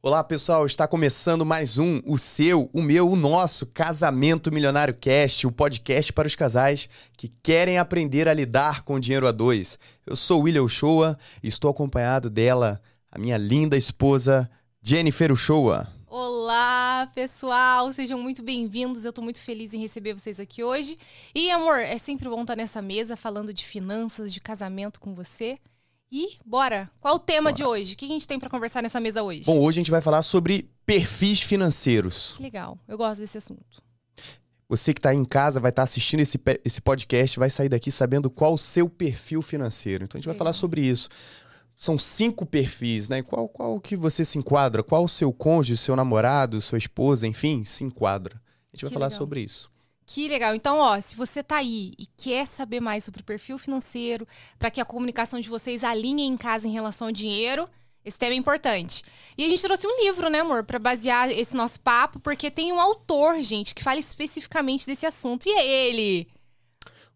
Olá pessoal, está começando mais um, o seu, o meu, o nosso Casamento Milionário Cast, o podcast para os casais que querem aprender a lidar com dinheiro a dois. Eu sou William Uchoa e estou acompanhado dela, a minha linda esposa Jennifer Uchoa. Olá, pessoal! Sejam muito bem-vindos. Eu tô muito feliz em receber vocês aqui hoje. E, amor, é sempre bom estar nessa mesa falando de finanças, de casamento com você. E bora! Qual o tema Bora. de hoje? O que a gente tem pra conversar nessa mesa hoje? Bom, hoje a gente vai falar sobre perfis financeiros. Legal. Eu gosto desse assunto. Você que está em casa vai estar assistindo esse, esse podcast, vai sair daqui sabendo qual o seu perfil financeiro. Então a gente vai Legal. falar sobre isso. São cinco perfis, né? Qual, qual que você se enquadra? Qual o seu cônjuge, seu namorado, sua esposa, enfim, se enquadra? A gente vai Que falar legal. sobre isso. Que legal. Então, ó, se você tá aí e quer saber mais sobre o perfil financeiro, para que a comunicação de vocês alinhe em casa em relação ao dinheiro, esse tema é importante. E a gente trouxe um livro, né, amor, para basear esse nosso papo, porque tem um autor, gente, que fala especificamente desse assunto. E é ele.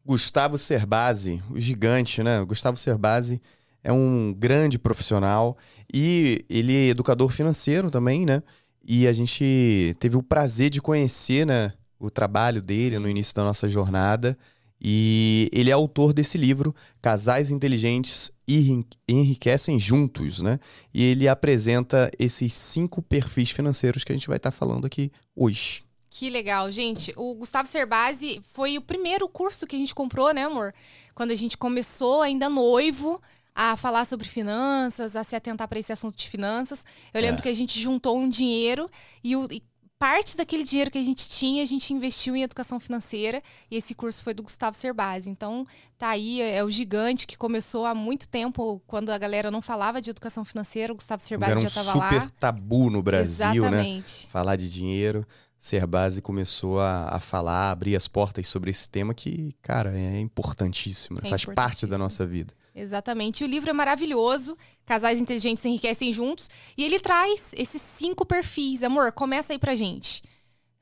Gustavo Cerbasi, o gigante, né? Gustavo Cerbasi é um grande profissional e ele é educador financeiro também, né? E a gente teve o prazer de conhecer, né, o trabalho dele Sim. no início da nossa jornada. E ele é autor desse livro, Casais Inteligentes Enri- Enriquecem Juntos, né? E ele apresenta esses cinco perfis financeiros que a gente vai estar falando aqui hoje. Que legal, gente. O Gustavo Cerbasi foi o primeiro curso que a gente comprou, né, amor? Quando a gente começou, ainda noivo, a falar sobre finanças, a se atentar para esse assunto de finanças. Eu lembro É. que a gente juntou um dinheiro e, o- e parte daquele dinheiro que a gente tinha, a gente investiu em educação financeira. E esse curso foi do Gustavo Cerbasi. Então, tá aí, é o gigante que começou há muito tempo, quando a galera não falava de educação financeira, o Gustavo Cerbasi Era um já estava super lá. tabu no Brasil, né? Exatamente. falar de dinheiro. Cerbasi começou a, a falar, a abrir as portas sobre esse tema que, cara, é importantíssimo, né? É faz parte da importantíssimo. nossa vida. Exatamente. E o livro é maravilhoso. Casais inteligentes se enriquecem juntos. E ele traz esses cinco perfis. Amor, começa aí pra gente.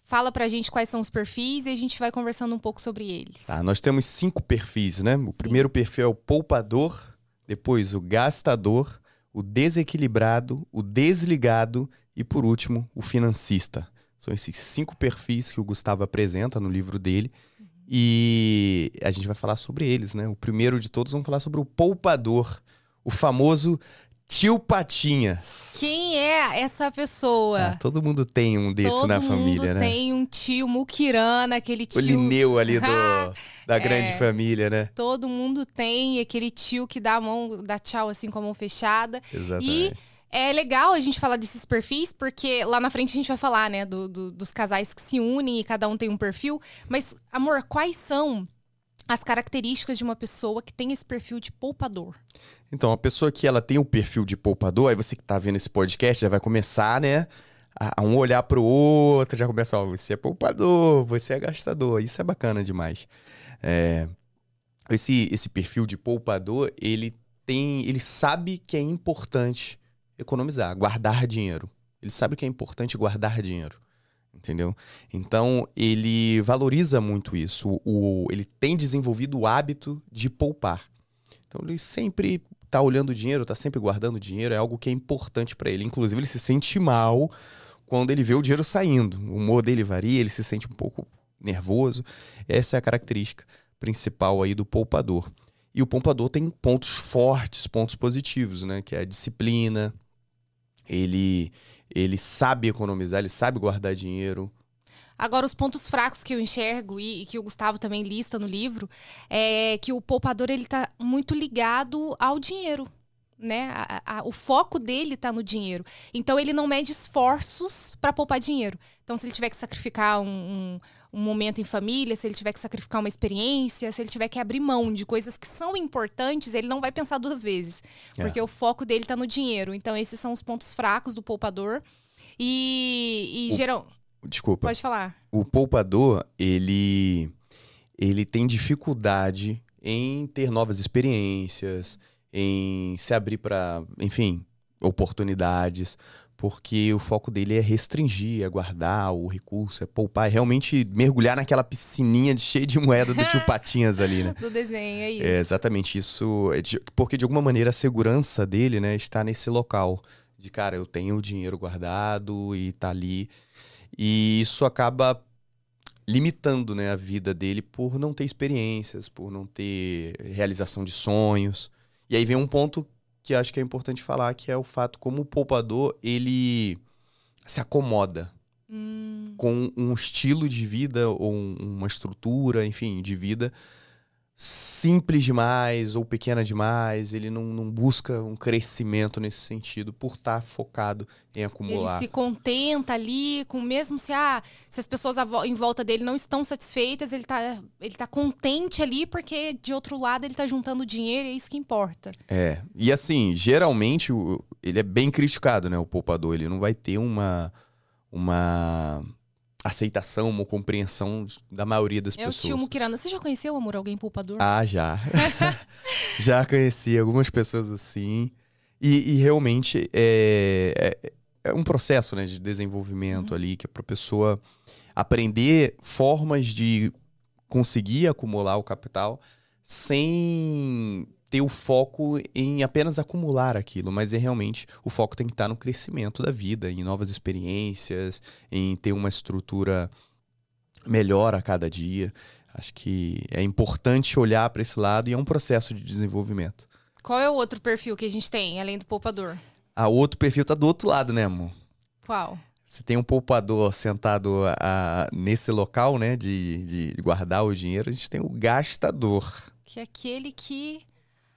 Fala pra gente quais são os perfis e a gente vai conversando um pouco sobre eles. Tá, nós temos cinco perfis, né? O primeiro perfil é o poupador, depois o gastador, o desequilibrado, o desligado e, por último, o financista. São esses cinco perfis que o Gustavo apresenta no livro dele. E a gente vai falar sobre eles, né? O primeiro de todos, vamos falar sobre o poupador, o famoso tio Patinhas. Quem é essa pessoa? Ah, todo mundo tem um desse Todo na família, né? tem um tio muquirana, aquele O tio. Lineu ali do, da grande É. família, né? Todo mundo tem aquele tio que dá a mão, dá tchau assim com a mão fechada. Exatamente. É legal a gente falar desses perfis, porque lá na frente a gente vai falar, né, do- do- dos casais que se unem e cada um tem um perfil. Mas, amor, quais são as características de uma pessoa que tem esse perfil de poupador? Então, a pessoa que ela tem o perfil de poupador, aí você que tá vendo esse podcast já vai começar, né? A, a um olhar pro outro, já começa, ó, você é poupador, você é gastador. Isso é bacana demais. É, esse, esse perfil de poupador, ele tem. Ele sabe que é importante economizar, guardar dinheiro. Ele sabe que é importante guardar dinheiro. Entendeu? Então, ele valoriza muito isso. O, ele tem desenvolvido o hábito de poupar. Então, ele sempre tá olhando o dinheiro, tá sempre guardando dinheiro, é algo que é importante para ele. Inclusive, ele se sente mal quando ele vê o dinheiro saindo. O humor dele varia, ele se sente um pouco nervoso. Essa é a característica principal aí do poupador. E o poupador tem pontos fortes, pontos positivos, né? Que é a disciplina, ele, ele sabe economizar, ele sabe guardar dinheiro. Agora, os pontos fracos que eu enxergo e, e que o Gustavo também lista no livro é que o poupador ele tá muito ligado ao dinheiro. Né? A- a- o foco dele tá no dinheiro. Então ele não mede esforços para poupar dinheiro. Então, se ele tiver que sacrificar um, um- um momento em família, se ele tiver que sacrificar uma experiência, se ele tiver que abrir mão de coisas que são importantes, ele não vai pensar duas vezes. É. Porque o foco dele tá no dinheiro. Então, esses são os pontos fracos do poupador. E, e O- geral. Desculpa. Pode falar. o poupador, ele, ele tem dificuldade em ter novas experiências, em se abrir para, enfim, oportunidades, porque o foco dele é restringir, é guardar o recurso, é poupar, é realmente mergulhar naquela piscininha de cheia de moeda do tio Patinhas ali, né? Do desenho, é isso. É exatamente isso, é de- porque de alguma maneira a segurança dele, né, está nesse local De cara, eu tenho o dinheiro guardado e tá ali. E isso acaba limitando né, a vida dele por não ter experiências, por não ter realização de sonhos. E aí vem um ponto que acho que é importante falar, que é o fato como o poupador, ele se acomoda Hum, com um estilo de vida ou um- uma estrutura, enfim, de vida simples demais ou pequena demais. Ele não, não busca um crescimento nesse sentido por estar focado em ele acumular. se contenta ali com mesmo se ah, se as pessoas em volta dele não estão satisfeitas, ele tá, ele tá contente ali porque de outro lado ele tá juntando dinheiro e é isso que importa. É. E assim, geralmente ele é bem criticado, né? O poupador. Ele não vai ter uma, uma aceitação, uma compreensão da maioria das É o pessoas. tio Mukirana. Você já conheceu, amor, alguém poupador? Ah, já. já conheci algumas pessoas assim. E, e realmente é, é, é um processo né, de desenvolvimento ali, que é para pessoa aprender formas de conseguir acumular o capital sem ter o foco em apenas acumular aquilo, mas é realmente o foco tem que estar no crescimento da vida, em novas experiências, em ter uma estrutura melhor a cada dia. Acho que é importante olhar para esse lado e é um processo de desenvolvimento. Qual é o outro perfil que a gente tem, além do poupador? A outro perfil tá do outro lado, né, amor? Qual? Você tem um poupador sentado ah, nesse local, né, de, de guardar o dinheiro, a gente tem o gastador. Que é aquele que.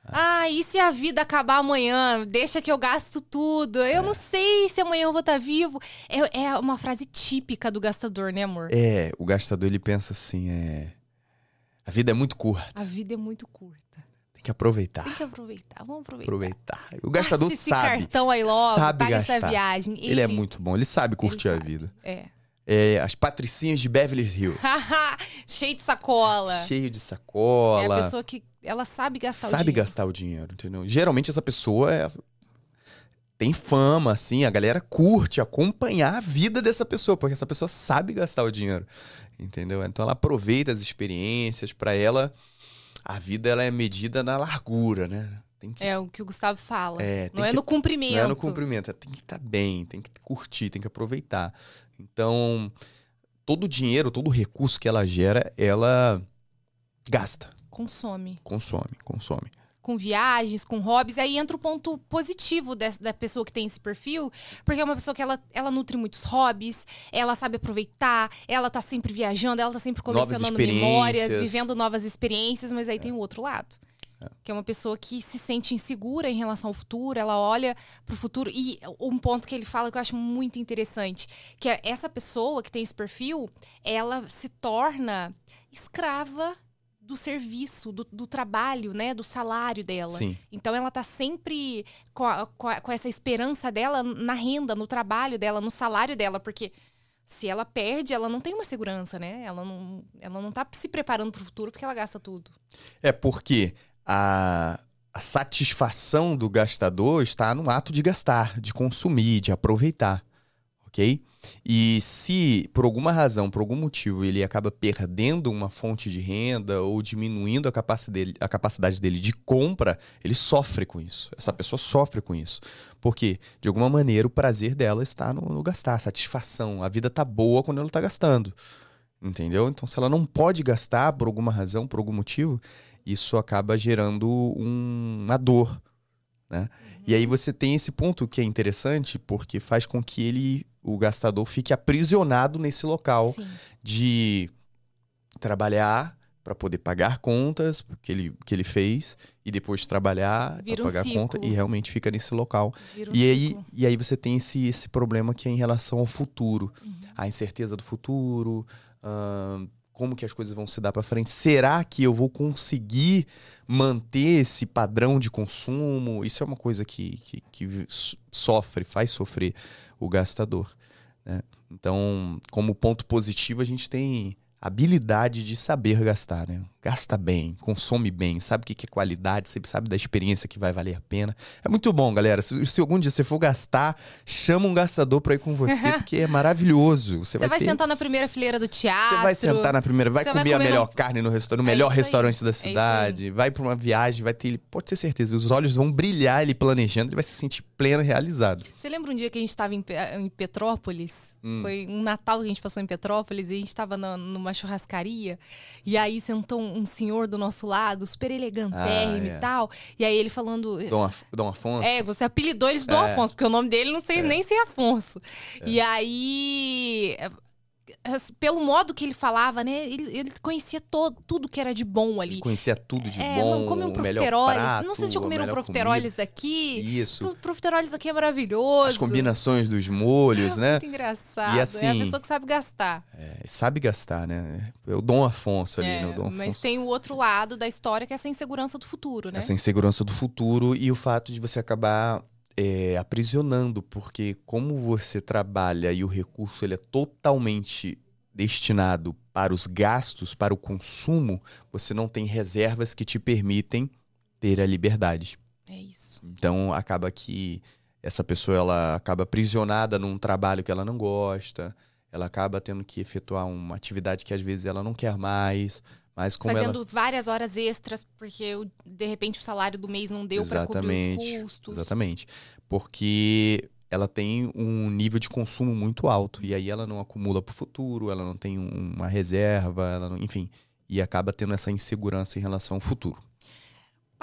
Ah, e se a vida acabar amanhã? Deixa que eu gasto tudo. Eu não sei se amanhã eu vou estar vivo. É, é uma frase típica do gastador, né, amor? É, o gastador ele pensa assim, é... A vida é muito curta, A vida é muito curta. tem que aproveitar. Tem que aproveitar. Vamos aproveitar. Aproveitar. O gastador esse sabe. cartão aí logo, sabe paga essa gastar. viagem. Ele é muito bom, ele sabe curtir a sabe. vida. É. É, as patricinhas de Beverly Hills. Cheio de sacola. Cheio de É sacola. a pessoa que ela sabe gastar o sabe dinheiro. gastar o dinheiro, entendeu? Geralmente essa pessoa é- tem fama, assim, a galera curte acompanhar a vida dessa pessoa, porque essa pessoa sabe gastar o dinheiro, entendeu? Então ela aproveita as experiências, pra ela a vida ela é medida na largura, né? Que, É o que o Gustavo fala. É, não é que- no cumprimento. não é no cumprimento, tem que estar bem, tem que curtir, tem que aproveitar. Então, todo o dinheiro, todo o recurso que ela gera, ela gasta, Consome. consome, consome. com viagens, com hobbies. Aí entra o ponto positivo dessa, da pessoa que tem esse perfil, porque é uma pessoa que ela, ela nutre muitos hobbies, ela sabe aproveitar, ela tá sempre viajando, ela tá sempre colecionando memórias, vivendo novas experiências, mas aí tem o outro lado. Que é uma pessoa que se sente insegura em relação ao futuro, ela olha pro futuro. E um ponto que ele fala que eu acho muito interessante, que é essa pessoa que tem esse perfil, ela se torna escrava do serviço, do, do trabalho, né? Do salário dela. Sim. Então ela tá sempre com, a- com a- com essa esperança dela na renda, no trabalho dela, no salário dela, porque se ela perde, ela não tem uma segurança, né? Ela não, ela não tá se preparando pro futuro porque ela gasta tudo. É porque a, a satisfação do gastador está no ato de gastar, de consumir, de aproveitar, ok? E se por alguma razão, por algum motivo, ele acaba perdendo uma fonte de renda ou diminuindo a capacidade dele, a capacidade dele de compra, ele sofre com isso. Essa pessoa sofre com isso. Porque, de alguma maneira, o prazer dela está no, no gastar, a satisfação. A vida tá boa quando ela tá gastando. Entendeu? Então, se ela não pode gastar por alguma razão, por algum motivo, isso acaba gerando um- uma dor, né? E aí você tem esse ponto que é interessante, porque faz com que ele, o gastador, fique aprisionado nesse local Sim. de trabalhar para poder pagar contas que ele, que ele fez e depois trabalhar para um pagar conta ciclo. e realmente fica nesse local. Um E aí, ciclo. e aí você tem esse, esse problema que é em relação ao futuro. Uhum. A incerteza do futuro, ahn, como que as coisas vão se dar para frente. Será que eu vou conseguir manter esse padrão de consumo? Isso é uma coisa que, que, que so- sofre, faz sofrer o gastador. né? Então, como ponto positivo, a gente tem habilidade de saber gastar. Né? Gasta bem, consome bem, sabe o que é qualidade, sabe da experiência que vai valer a pena. É muito bom, galera. Se, se algum dia você for gastar, chama um gastador pra ir com você, porque é maravilhoso. Você, Você vai, vai, ter... sentar na primeira fileira do teatro. Você vai sentar na primeira, vai comer, vai a comer melhor num- carne no restaurante, no É melhor aí. restaurante da aí. cidade, vai pra uma viagem, vai ter ele, pode ter certeza, os olhos vão brilhar ele planejando, ele vai se sentir pleno e realizado. Você lembra um dia que a gente estava em, em Petrópolis? Hum. Foi um Natal que a gente passou em Petrópolis e a gente estava numa churrascaria. E aí sentou um, um senhor do nosso lado, super elegantérrimo Ah, é. e tal. E aí ele falando. Dom, Af- Dom Afonso. É, você apelidou ele de Dom É. Afonso, porque o nome dele não sei nem ser Afonso. E aí. Pelo modo que ele falava, né? Ele, ele conhecia todo, tudo que era de bom ali. Conhecia tudo de é, bom, não come um o profiteroles. prato, não sei se já comeram um profiteroles daqui. comida. Isso. Pro- Profiteroles daqui é maravilhoso. As combinações dos molhos, é né? Muito engraçado. E é a assim- pessoa que sabe gastar. É, sabe gastar, né? É o Dom Afonso ali, É, né? O Dom mas Afonso. tem o outro lado da história que é essa insegurança do futuro, né? Essa insegurança do futuro e o fato de você acabar é, aprisionando, porque como você trabalha e o recurso ele é totalmente destinado para os gastos, para o consumo, você não tem reservas que te permitem ter a liberdade. É isso. Então acaba que essa pessoa ela acaba aprisionada num trabalho que ela não gosta, ela acaba tendo que efetuar uma atividade que às vezes ela não quer mais, mas como ela Fazendo várias horas extras, porque o- de repente o salário do mês não deu para cobrir os custos. Exatamente. Porque ela tem um nível de consumo muito alto. E aí ela não acumula para o futuro, ela não tem um- uma reserva, ela não- enfim. E acaba tendo essa insegurança em relação ao futuro.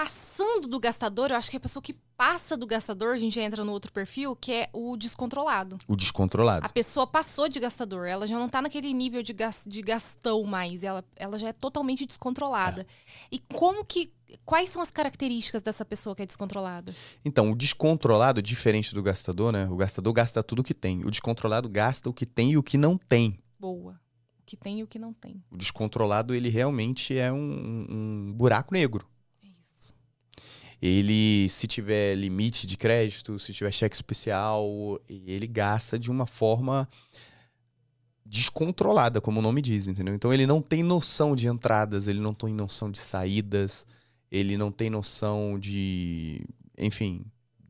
Passando do gastador, eu acho que a pessoa que passa do gastador, a gente já entra no outro perfil, que é o descontrolado. O descontrolado. A pessoa passou de gastador, ela já não tá naquele nível de, gas, de gastão mais, ela, ela já é totalmente descontrolada. E como que. Quais são as características dessa pessoa que é descontrolada? Então, o descontrolado, diferente do gastador, né? O gastador gasta tudo que tem. O descontrolado gasta o que tem e o que não tem. Boa. O que tem e o que não tem. O descontrolado, ele realmente é um, um buraco negro. Ele, se tiver limite de crédito, se tiver cheque especial, ele gasta de uma forma descontrolada, como o nome diz, entendeu? Então ele não tem noção de entradas, ele não tem noção de saídas, ele não tem noção de, enfim,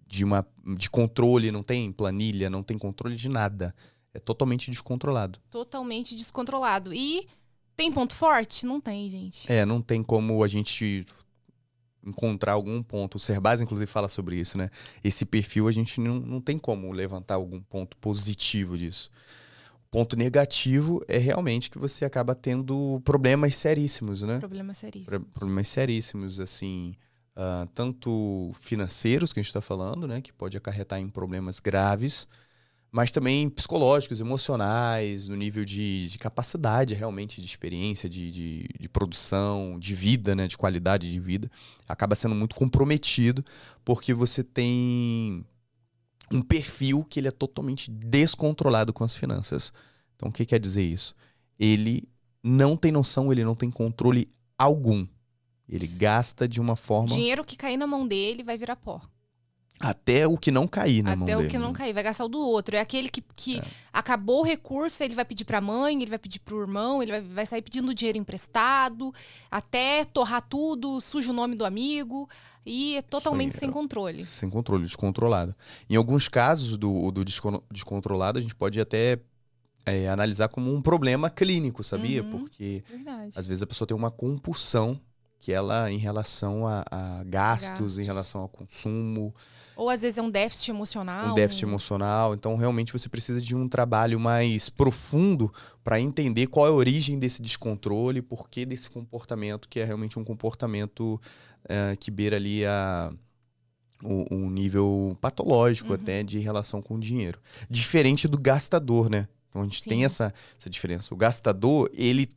de uma de controle, não tem planilha, não tem controle de nada. É totalmente descontrolado. Totalmente descontrolado. E tem ponto forte? Não tem, gente. É, não tem como a gente encontrar algum ponto. O Serbaz, inclusive, fala sobre isso, né? Esse perfil a gente não, não tem como levantar algum ponto positivo disso. O ponto negativo é realmente que você acaba tendo problemas seríssimos, né? Problema seríssimo. Pro- Problemas seríssimos, assim, ah, tanto financeiros, que a gente está falando, né? Que pode acarretar em problemas graves, mas também psicológicos, emocionais, no nível de, de capacidade realmente de experiência, de, de, de produção, de vida, né? De qualidade de vida. Acaba sendo muito comprometido porque você tem um perfil que ele é totalmente descontrolado com as finanças. Então, o que quer dizer isso? Ele não tem noção, ele não tem controle algum. Ele gasta de uma forma Dinheiro que cair na mão dele vai virar pó. Até o que não cair na mão Até o dele. que não né? cair, vai gastar o do outro. É aquele que, que É. acabou o recurso, ele vai pedir pra mãe, ele vai pedir pro irmão, ele vai, vai sair pedindo dinheiro emprestado, até torrar tudo, suja o nome do amigo e é totalmente sem é. controle. Sem controle, descontrolado. Em alguns casos do, do descon- descontrolado, a gente pode até é, analisar como um problema clínico, sabia? Uhum. Porque Verdade. às vezes a pessoa tem uma compulsão que ela, em relação a, a gastos, Gastos. em relação ao consumo, Ou às vezes é um déficit emocional. um déficit emocional. Então, realmente, você precisa de um trabalho mais profundo para entender qual é a origem desse descontrole, por que desse comportamento, que é realmente um comportamento eh, que beira ali a, um nível patológico Uhum. até de relação com o dinheiro. Diferente do gastador, né? Então, a gente Sim. tem essa, essa diferença. O gastador, ele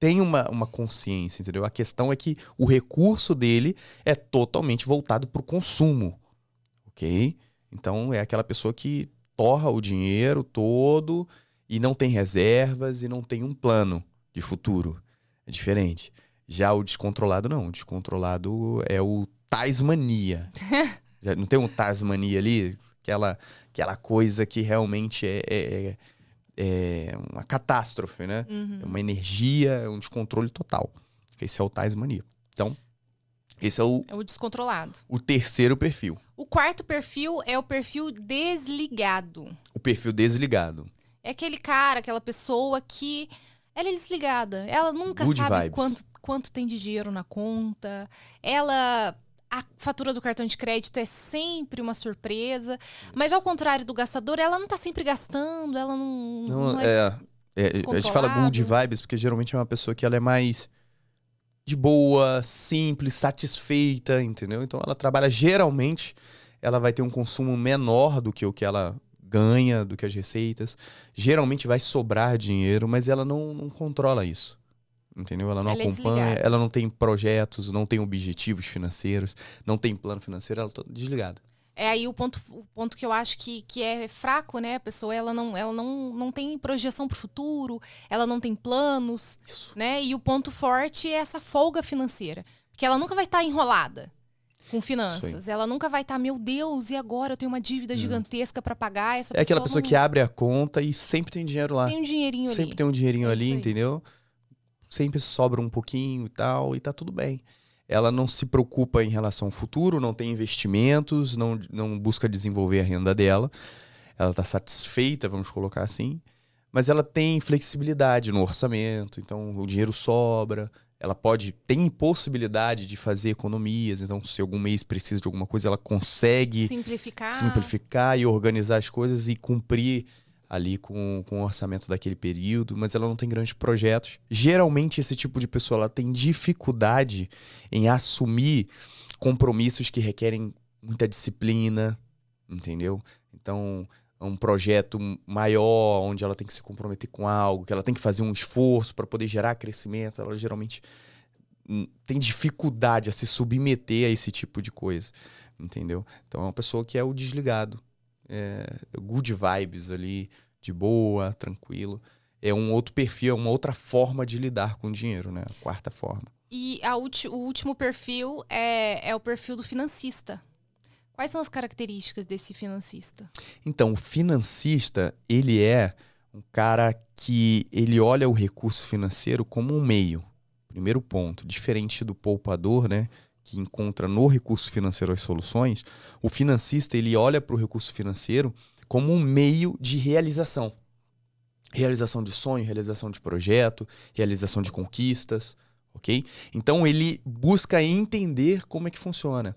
tem uma, uma consciência, entendeu? A questão é que o recurso dele é totalmente voltado para o consumo, ok? Então é aquela pessoa que torra o dinheiro todo e não tem reservas e não tem um plano de futuro. É diferente. Já o descontrolado não. O descontrolado é o Tasmania. Já não tem um Tasmania ali? Aquela, aquela coisa que realmente é, é, é uma catástrofe, né? Uhum. É uma energia, é um descontrole total. Esse é o Tasmania. Então, esse é o, É o descontrolado. o terceiro perfil. O quarto perfil é o perfil desligado. O perfil desligado. É aquele cara, aquela pessoa que ela é desligada. Ela nunca Good sabe vibes. quanto, quanto tem de dinheiro na conta. Ela. A fatura do cartão de crédito é sempre uma surpresa. Mas ao contrário do gastador, ela não tá sempre gastando, ela não. Não, não é, é, a gente fala good vibes porque geralmente é uma pessoa que ela é mais de boa, simples, satisfeita, entendeu? Então ela trabalha geralmente, ela vai ter um consumo menor do que o que ela ganha, do que as receitas. Geralmente vai sobrar dinheiro, mas ela não, não controla isso. Entendeu? Ela não Ela é acompanha, desligada. ela não tem projetos, não tem objetivos financeiros, não tem plano financeiro, ela tá desligada. É aí o ponto, o ponto que eu acho que, que é fraco, né? A pessoa ela não, ela não, não tem projeção pro futuro, ela não tem planos, Isso. né? E o ponto forte é essa folga financeira. Porque ela nunca vai estar enrolada com finanças. Ela nunca vai estar, meu Deus, e agora eu tenho uma dívida gigantesca pra pagar. Essa É aquela pessoa não que abre a conta e sempre tem dinheiro lá. tem um dinheirinho Sempre ali. tem um dinheirinho É ali, isso aí. Sempre sobra um pouquinho e tal, e tá tudo bem. Ela não se preocupa em relação ao futuro, não tem investimentos, não, não busca desenvolver a renda dela. Ela tá satisfeita, vamos colocar assim. Mas ela tem flexibilidade no orçamento, então o dinheiro sobra. Ela pode, tem possibilidade de fazer economias, então se algum mês precisa de alguma coisa, ela consegue Simplificar. simplificar e organizar as coisas e cumprir ali com, com o orçamento daquele período, mas ela não tem grandes projetos. Geralmente, esse tipo de pessoa ela tem dificuldade em assumir compromissos que requerem muita disciplina, entendeu? Então, é um projeto maior, onde ela tem que se comprometer com algo, que ela tem que fazer um esforço para poder gerar crescimento, ela geralmente hum, tem dificuldade a se submeter a esse tipo de coisa, entendeu? Então é uma pessoa que é o desligado, é good vibes ali, de boa, tranquilo. É um outro perfil, é uma outra forma de lidar com o dinheiro, né? A quarta forma. E a ulti- o último perfil é, é o perfil do financista. Quais são as características desse financista? Então, o financista, ele é um cara que ele olha o recurso financeiro como um meio. Primeiro ponto, diferente do poupador, né, que encontra no recurso financeiro as soluções, o financista ele olha para o recurso financeiro como um meio de realização. Realização de sonho, realização de projeto, realização de conquistas, ok? Então ele busca entender como é que funciona.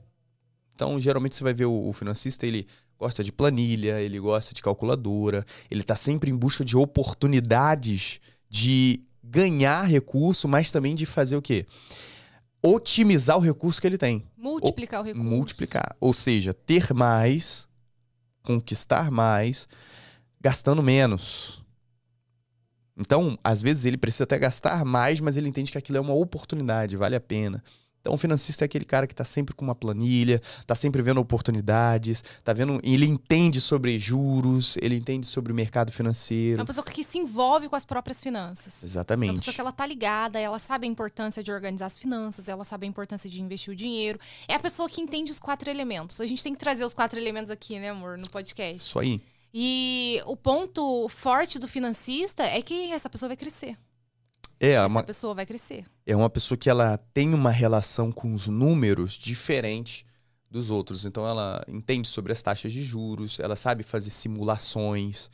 Então, geralmente você vai ver o, o financista, ele gosta de planilha, ele gosta de calculadora, ele está sempre em busca de oportunidades de ganhar recurso, mas também de fazer o quê? Otimizar o recurso que ele tem. Multiplicar o recurso. Multiplicar. Ou seja, ter mais, conquistar mais, gastando menos. Então, às vezes ele precisa até gastar mais, mas ele entende que aquilo é uma oportunidade, vale a pena. Então, o financista é aquele cara que está sempre com uma planilha, está sempre vendo oportunidades, tá vendo, ele entende sobre juros, ele entende sobre o mercado É financeiro. uma pessoa que se envolve com as próprias finanças. É uma Exatamente. pessoa que ela tá ligada, ela sabe a importância de organizar as finanças, ela sabe a importância de investir o dinheiro. É a pessoa que entende os quatro elementos. A gente tem que trazer os quatro elementos aqui, né, amor, no podcast. Isso aí. E o ponto forte do financista é que essa pessoa vai crescer. É Essa uma, pessoa vai crescer. é uma pessoa que ela tem uma relação com os números diferente dos outros. Então ela entende sobre as taxas de juros, ela sabe fazer simulações.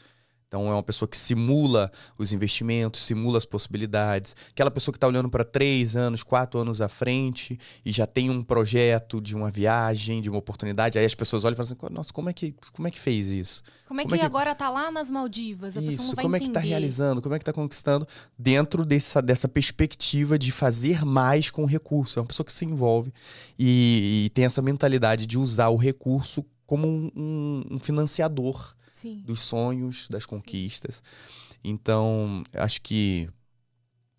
Então é uma pessoa que simula os investimentos, simula as possibilidades. Aquela pessoa que está olhando para três anos, quatro anos à frente e já tem um projeto de uma viagem, de uma oportunidade. Aí as pessoas olham e falam assim: Nossa, como é que, como é que fez isso? Como é Como que, é que- agora tá lá nas Maldivas? A Isso, não vai como é que tá realizando, como é que tá conquistando dentro dessa, dessa perspectiva de fazer mais com o recurso. É uma pessoa que se envolve e, e tem essa mentalidade de usar o recurso como um, um- um financiador Sim. dos sonhos, das conquistas. Então, acho que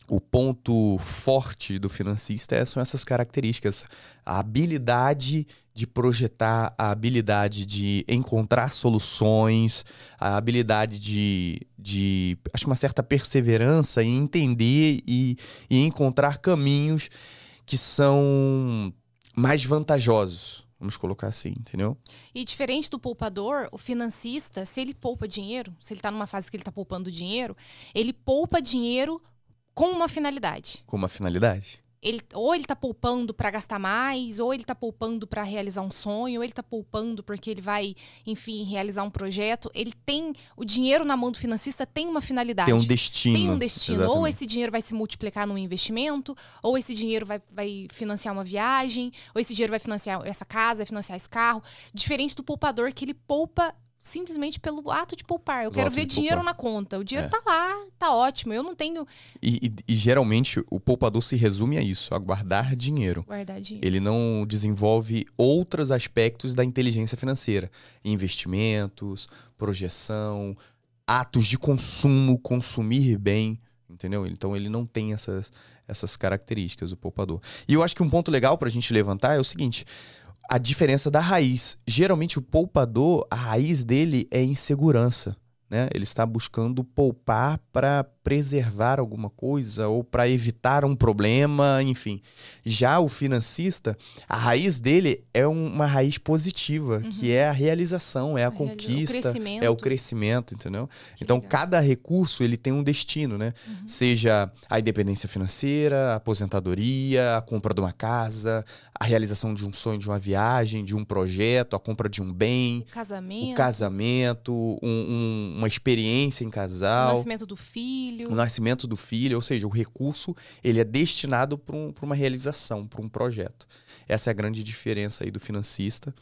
o ponto forte do financista é- são essas características. A habilidade de projetar, a habilidade de encontrar soluções, a habilidade de, de acho uma certa perseverança em entender e, e encontrar caminhos que são mais vantajosos. Vamos colocar assim, entendeu? E diferente do poupador, o financista, se ele poupa dinheiro, se ele tá numa fase que ele tá poupando dinheiro, ele poupa dinheiro com uma finalidade. Com uma finalidade. Ele, ou ele tá poupando para gastar mais, ou ele tá poupando para realizar um sonho, ou ele tá poupando porque ele vai, enfim, realizar um projeto. Ele tem o dinheiro na mão do financista tem uma finalidade. Tem um destino. Tem um destino. Exatamente. Ou esse dinheiro vai se multiplicar num investimento, ou esse dinheiro vai, vai financiar uma viagem, ou esse dinheiro vai financiar essa casa, vai financiar esse carro. Diferente do poupador que ele poupa simplesmente pelo ato de poupar. Eu quero ver dinheiro poupar. na conta. O dinheiro É. tá lá, tá ótimo. Eu não tenho E, e- e geralmente o poupador se resume a isso, a guardar dinheiro. guardar dinheiro. Ele não desenvolve outros aspectos da inteligência financeira. Investimentos, projeção, atos de consumo, consumir bem, entendeu? Então ele não tem essas, essas características, o poupador. E eu acho que um ponto legal pra gente levantar é o seguinte: a diferença da raiz. Geralmente o poupador, a raiz dele é insegurança. Né? Ele está buscando poupar para preservar alguma coisa ou para evitar um problema, enfim. Já o financista, a raiz dele é um- uma raiz positiva, que é a realização, é a, A o conquista, crescimento. é o crescimento, entendeu? Que então, legal. cada recurso ele tem um destino, né? Uhum. Seja a independência financeira, a aposentadoria, a compra de uma casa, a realização de um sonho, de uma viagem, de um projeto, a compra de um bem, O casamento, o casamento, um- um- uma experiência em o casal nascimento do filho. o nascimento do filho, ou seja, o recurso ele é destinado para um, uma realização, para um projeto. Essa é a grande diferença aí do financista.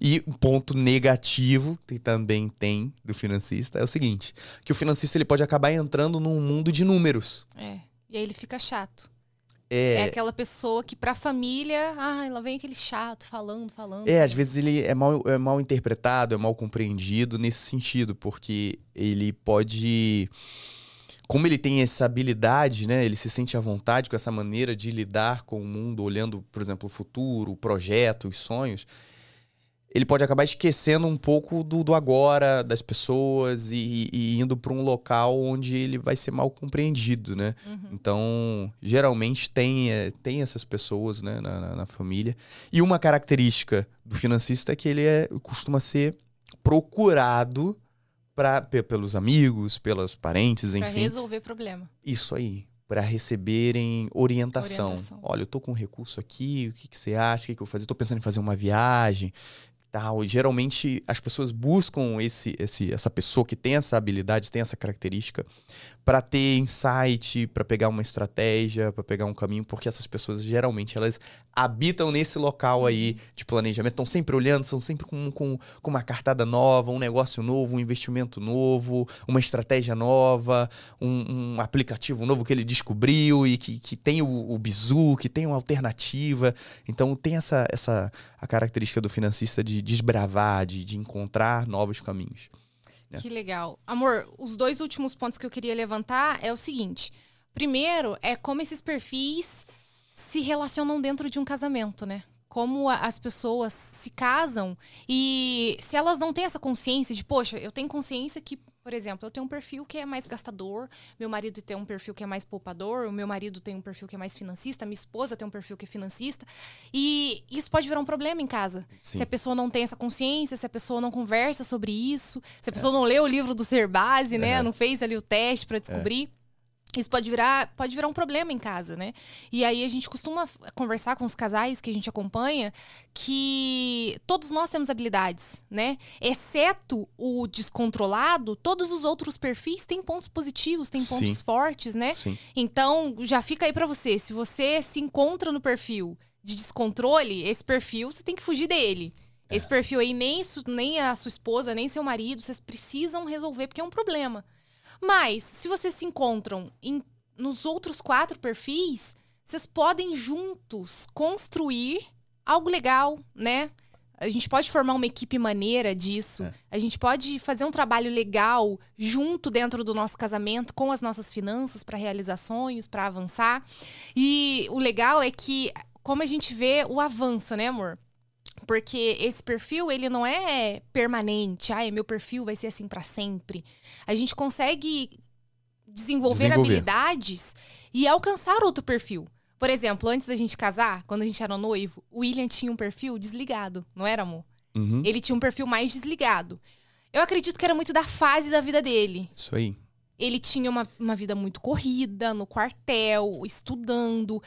E um ponto negativo que também tem do financista é o seguinte, que o financista ele pode acabar entrando num mundo de números. É. E aí ele fica chato. É, É, aquela pessoa que pra família, ai, lá vem aquele chato falando, falando. é, às vezes ele é mal, é mal interpretado, é mal compreendido nesse sentido, porque ele pode como ele tem essa habilidade, né? Ele se sente à vontade com essa maneira de lidar com o mundo, olhando, por exemplo, o futuro, o projeto, os sonhos. Ele pode acabar esquecendo um pouco do, do agora, das pessoas e, e indo para um local onde ele vai ser mal compreendido, né? Uhum. Então, geralmente tem, é, tem essas pessoas né, na, na- na família. E uma característica do financista é que ele é, costuma ser procurado pra, pe- pelos amigos, pelos parentes, enfim. resolver problema. Isso aí. Para receberem orientação. Orientação. Olha, eu tô com um recurso aqui, o que, que você acha? O que, que eu vou fazer? Tô pensando em fazer uma viagem. Tal. E geralmente as pessoas buscam esse, esse, essa pessoa que tem essa habilidade, tem essa característica, para ter insight, para pegar uma estratégia, para pegar um caminho, porque essas pessoas geralmente elas habitam nesse local aí de planejamento, estão sempre olhando, estão sempre com, com, com uma cartada nova, um negócio novo, um investimento novo, uma estratégia nova, um, um aplicativo novo que ele descobriu e que, que tem o, o bizu, que tem uma alternativa. Então tem essa, essa a característica do financista de desbravar, de, de encontrar novos caminhos. É. Que legal. Amor, os dois últimos pontos que eu queria levantar é o seguinte. Primeiro, é como esses perfis se relacionam dentro de um casamento, né? Como as pessoas se casam e se elas não têm essa consciência de, poxa, eu tenho consciência que, por exemplo, eu tenho um perfil que é mais gastador, meu marido tem um perfil que é mais poupador, o meu marido tem um perfil que é mais financista, minha esposa tem um perfil que é financista. E isso pode virar um problema em casa. Sim. Se a pessoa não tem essa consciência, se a pessoa não conversa sobre isso, se a pessoa não lê o livro do Ser Base, né? É. Não fez ali o teste pra descobrir. Isso pode virar, pode virar um problema em casa, né? E aí a gente costuma conversar com os casais que a gente acompanha que todos nós temos habilidades, né? Exceto o descontrolado, todos os outros perfis têm pontos positivos, têm pontos Sim. fortes, né? Sim. Então, já fica aí pra você. Se você se encontra no perfil de descontrole, esse perfil você tem que fugir dele. É. Esse perfil aí, nem, nem a sua esposa, nem seu marido, vocês precisam resolver, porque é um problema. Mas, se vocês se encontram em- nos outros quatro perfis, vocês podem juntos construir algo legal, né? A gente pode formar uma equipe maneira disso. É. A gente pode fazer um trabalho legal junto dentro do nosso casamento, com as nossas finanças, para realizar sonhos, para avançar. E o legal é que, como a gente vê o avanço, né, amor? Porque esse perfil, ele não é permanente. Ai, meu perfil vai ser assim para sempre. A gente consegue desenvolver, Desenvolver. habilidades e alcançar outro perfil. Por exemplo, antes da gente casar, quando a gente era noivo, o William tinha um perfil desligado, não era, amor? Uhum. Ele tinha um perfil mais desligado. Eu acredito que era muito da fase da vida dele. Isso aí. Ele tinha uma, uma vida muito corrida, no quartel, estudando,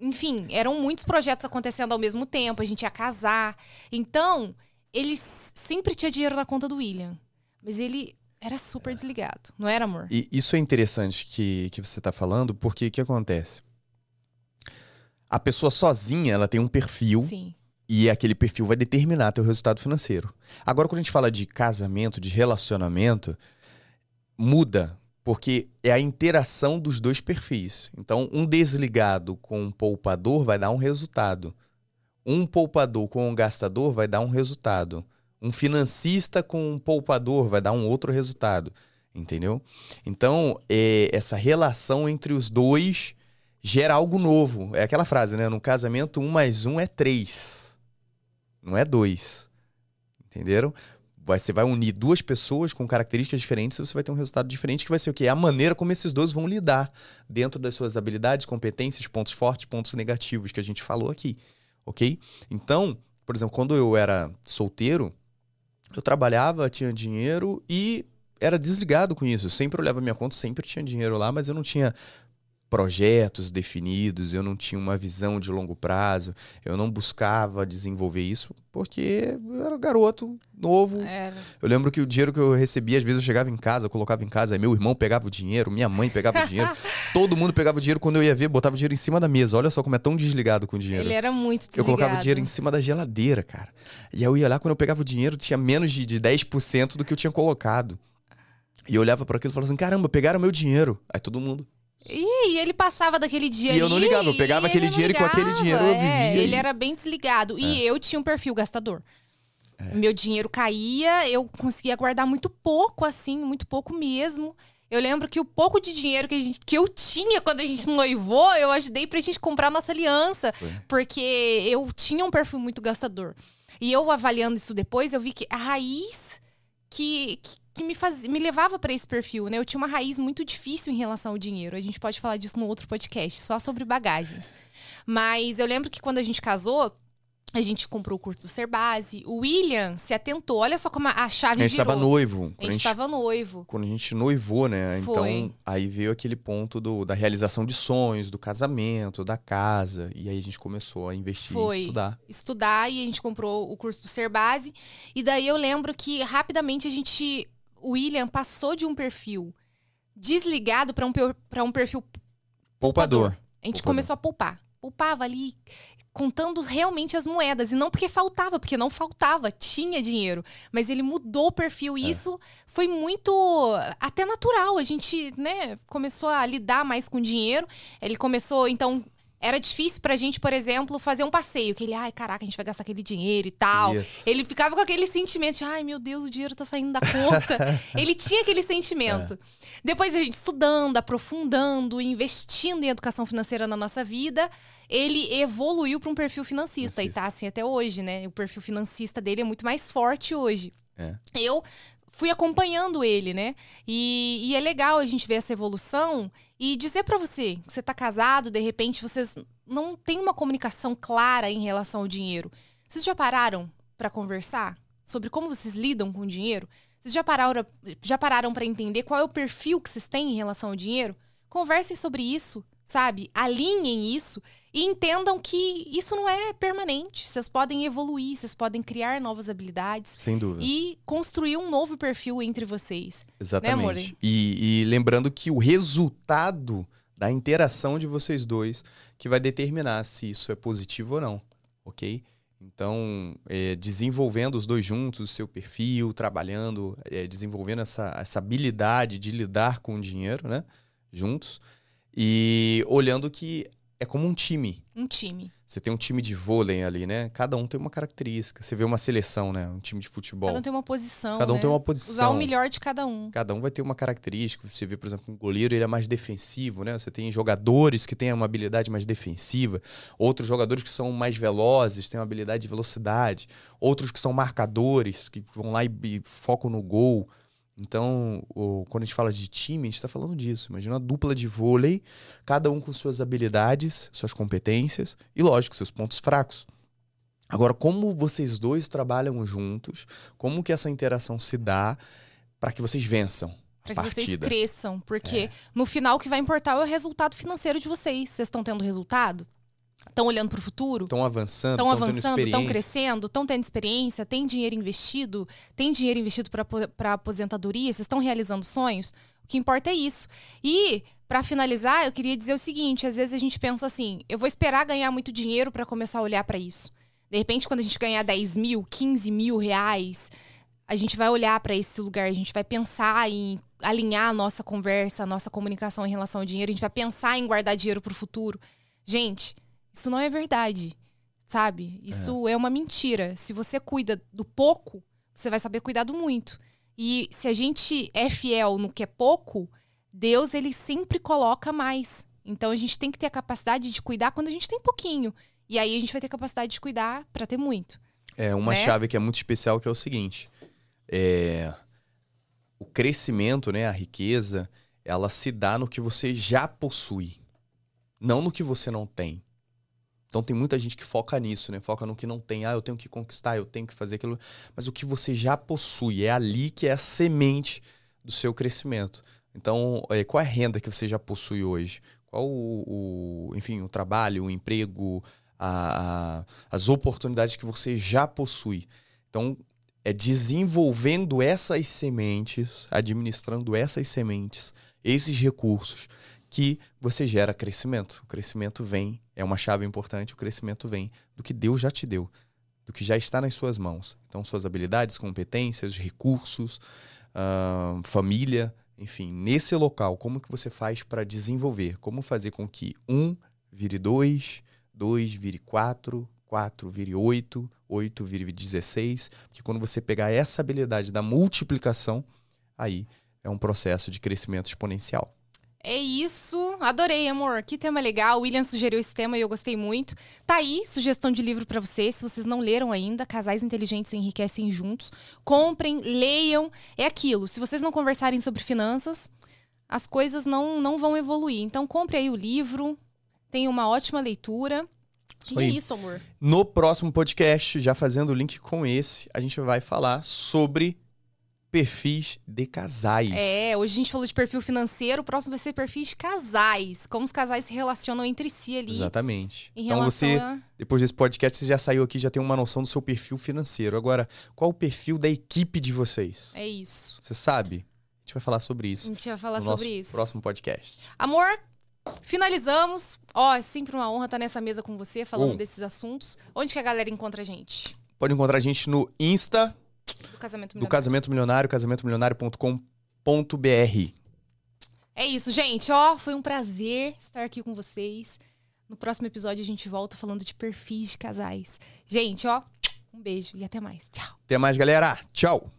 enfim, eram muitos projetos acontecendo ao mesmo tempo, a gente ia casar. Então, ele sempre tinha dinheiro na conta do William. Mas ele era super desligado, não era, amor? E isso é interessante que, que você está falando, porque o que acontece? A pessoa sozinha, ela tem um perfil. Sim. E aquele perfil vai determinar teu resultado financeiro. Agora, quando a gente fala de casamento, de relacionamento, muda, porque é a interação dos dois perfis. Então, um desligado com um poupador vai dar um resultado. Um poupador com um gastador vai dar um resultado. Um financista com um poupador vai dar um outro resultado. Entendeu? Então, é, essa relação entre os dois gera algo novo. É aquela frase, né? No casamento, um mais um é três não é dois. Entenderam? Você vai unir duas pessoas com características diferentes e você vai ter um resultado diferente que vai ser o quê? É a maneira como esses dois vão lidar dentro das suas habilidades, competências, pontos fortes, pontos negativos que a gente falou aqui, ok? Então, por exemplo, quando eu era solteiro, eu trabalhava, tinha dinheiro e era desligado com isso. Eu sempre olhava minha conta, sempre tinha dinheiro lá, mas eu não tinha projetos definidos, eu não tinha uma visão de longo prazo, eu não buscava desenvolver isso porque eu era garoto, novo. Era. Eu lembro que o dinheiro que eu recebia, às vezes eu chegava em casa, eu colocava em casa, meu irmão pegava o dinheiro, minha mãe pegava o dinheiro, todo mundo pegava o dinheiro quando eu ia ver, botava o dinheiro em cima da mesa. Olha só como é tão desligado com o dinheiro. Ele era muito desligado. Eu colocava o dinheiro em cima da geladeira, cara. E eu ia lá, quando eu pegava o dinheiro, tinha menos de, de 10% do que eu tinha colocado. E eu olhava para aquilo e falava assim: caramba, pegaram meu dinheiro. Aí todo mundo. E ele passava daquele dia e ali. eu não ligava, eu pegava aquele dinheiro ligava, e com aquele dinheiro eu vivia. É, ele era bem desligado. É. E eu tinha um perfil gastador. É. Meu dinheiro caía, eu conseguia guardar muito pouco, assim, muito pouco mesmo. Eu lembro que o pouco de dinheiro que, a gente, que eu tinha quando a gente noivou, eu ajudei pra gente comprar nossa aliança. Foi. Porque eu tinha um perfil muito gastador. E eu avaliando isso depois, eu vi que a raiz que, que que me, faz, me levava para esse perfil, né? Eu tinha uma raiz muito difícil em relação ao dinheiro. A gente pode falar disso no outro podcast, só sobre bagagens. Mas eu lembro que quando a gente casou, a gente comprou o curso do Ser Base. O William se atentou. Olha só como a chave. A gente estava noivo. A gente estava noivo. Quando a gente noivou, né? Foi. Então, aí veio aquele ponto do, da realização de sonhos, do casamento, da casa. E aí a gente começou a investir Foi. estudar. Estudar e a gente comprou o curso do Ser Base. E daí eu lembro que rapidamente a gente o William passou de um perfil desligado para um, um perfil poupador. A gente poupador. começou a poupar. Poupava ali, contando realmente as moedas. E não porque faltava, porque não faltava, tinha dinheiro. Mas ele mudou o perfil. E é. isso foi muito até natural. A gente, né, começou a lidar mais com dinheiro. Ele começou, então, era difícil pra gente, por exemplo, fazer um passeio. Que ele, ai, caraca, a gente vai gastar aquele dinheiro e tal. Isso. Ele ficava com aquele sentimento de, ai, meu Deus, o dinheiro tá saindo da conta. ele tinha aquele sentimento. É. Depois a gente estudando, aprofundando, investindo em educação financeira na nossa vida, ele evoluiu para um perfil financista. financista. E tá assim até hoje, né? O perfil financista dele é muito mais forte hoje. É. Eu fui acompanhando ele, né? E, e, é legal a gente ver essa evolução e dizer para você que você tá casado, de repente vocês não têm uma comunicação clara em relação ao dinheiro. Vocês já pararam para conversar sobre como vocês lidam com o dinheiro? Vocês já pararam já pararam para entender qual é o perfil que vocês têm em relação ao dinheiro? Conversem sobre isso, sabe? Alinhem isso e entendam que isso não é permanente. Vocês podem evoluir, vocês podem criar novas habilidades. Sem dúvida. E construir um novo perfil entre vocês. Né, Exatamente. Né, e, e lembrando que o resultado da interação de vocês dois que vai determinar se isso é positivo ou não, ok? Então, é, desenvolvendo os dois juntos, o seu perfil, trabalhando, é, desenvolvendo essa, essa habilidade de lidar com o dinheiro, né? Juntos. E olhando que é como um time. Um time. Você tem um time de vôlei ali, né? Cada um tem uma característica. Você vê uma seleção, né? Um time de futebol. Cada um tem uma posição. Cada um né? tem uma posição. Usar o melhor de cada um. Cada um vai ter uma característica. Você vê, por exemplo, um goleiro, ele é mais defensivo, né? Você tem jogadores que têm uma habilidade mais defensiva, outros jogadores que são mais velozes, têm uma habilidade de velocidade, outros que são marcadores, que vão lá e, e focam no gol. Então, o, quando a gente fala de time, a gente está falando disso. Imagina uma dupla de vôlei, cada um com suas habilidades, suas competências e, lógico, seus pontos fracos. Agora, como vocês dois trabalham juntos, como que essa interação se dá para que vocês vençam? Para que vocês cresçam, porque é. no final o que vai importar é o resultado financeiro de vocês. Vocês estão tendo resultado? Estão olhando para o futuro, Estão avançando, estão avançando, estão crescendo, estão tendo experiência, tem dinheiro investido, tem dinheiro investido para aposentadoria, vocês estão realizando sonhos. O que importa é isso. E, para finalizar, eu queria dizer o seguinte: às vezes a gente pensa assim, eu vou esperar ganhar muito dinheiro para começar a olhar para isso. De repente, quando a gente ganhar 10 mil, 15 mil reais, a gente vai olhar para esse lugar, a gente vai pensar em alinhar a nossa conversa, a nossa comunicação em relação ao dinheiro, a gente vai pensar em guardar dinheiro para o futuro. Gente, isso não é verdade, sabe? Isso é. uma mentira. Se você cuida do pouco, você vai saber cuidar do muito. E se a gente é fiel no que é pouco, Deus ele sempre coloca mais. Então a gente tem que ter a capacidade de cuidar quando a gente tem pouquinho. E aí a gente vai ter capacidade de cuidar para ter muito. É uma né? chave que é muito especial que é o seguinte: é, o crescimento, né, a riqueza, ela se dá no que você já possui, não no que você não tem. Então tem muita gente que foca nisso, né? Foca no que não tem. Ah, eu tenho que conquistar, eu tenho que fazer aquilo. Mas o que você já possui é ali que é a semente do seu crescimento. Então, é, qual é a renda que você já possui hoje? Qual o, o enfim, o trabalho, o emprego, a, a, as oportunidades que você já possui? Então, é desenvolvendo essas sementes, administrando essas sementes, esses recursos, que você gera crescimento. O crescimento vem, é uma chave importante, o crescimento vem do que Deus já te deu, do que já está nas suas mãos. Então, suas habilidades, competências, recursos, uh, família, enfim, nesse local, como que você faz para desenvolver? Como fazer com que um vire dois, dois vire quatro, 4 vire 8, 8 vire 16, porque quando você pegar essa habilidade da multiplicação, aí é um processo de crescimento exponencial. É isso. Adorei, amor. Que tema legal. O William sugeriu esse tema e eu gostei muito. Tá aí, sugestão de livro para vocês. Se vocês não leram ainda, Casais Inteligentes Enriquecem Juntos. Comprem, leiam. É aquilo. Se vocês não conversarem sobre finanças, as coisas não, não vão evoluir. Então, compre aí o livro. Tenha uma ótima leitura. E é isso, amor. No próximo podcast, já fazendo o link com esse, a gente vai falar sobre perfis de casais. É, hoje a gente falou de perfil financeiro, o próximo vai ser perfis de casais. Como os casais se relacionam entre si ali. Exatamente. então você, a... depois desse podcast, você já saiu aqui, já tem uma noção do seu perfil financeiro. Agora, qual o perfil da equipe de vocês? É isso. Você sabe? A gente vai falar sobre isso. A gente vai falar sobre isso. Próximo podcast. Amor, finalizamos. Ó, é sempre uma honra estar nessa mesa com você, falando desses assuntos. Onde que a galera encontra a gente? Pode encontrar a gente no Insta do Casamento Milionário. Do Casamento Milionário, casamentomilionário.com.br. É isso, gente. Ó, foi um prazer estar aqui com vocês. No próximo episódio a gente volta falando de perfis de casais. Gente, ó, um beijo e até mais. Tchau. Até mais, galera. Tchau.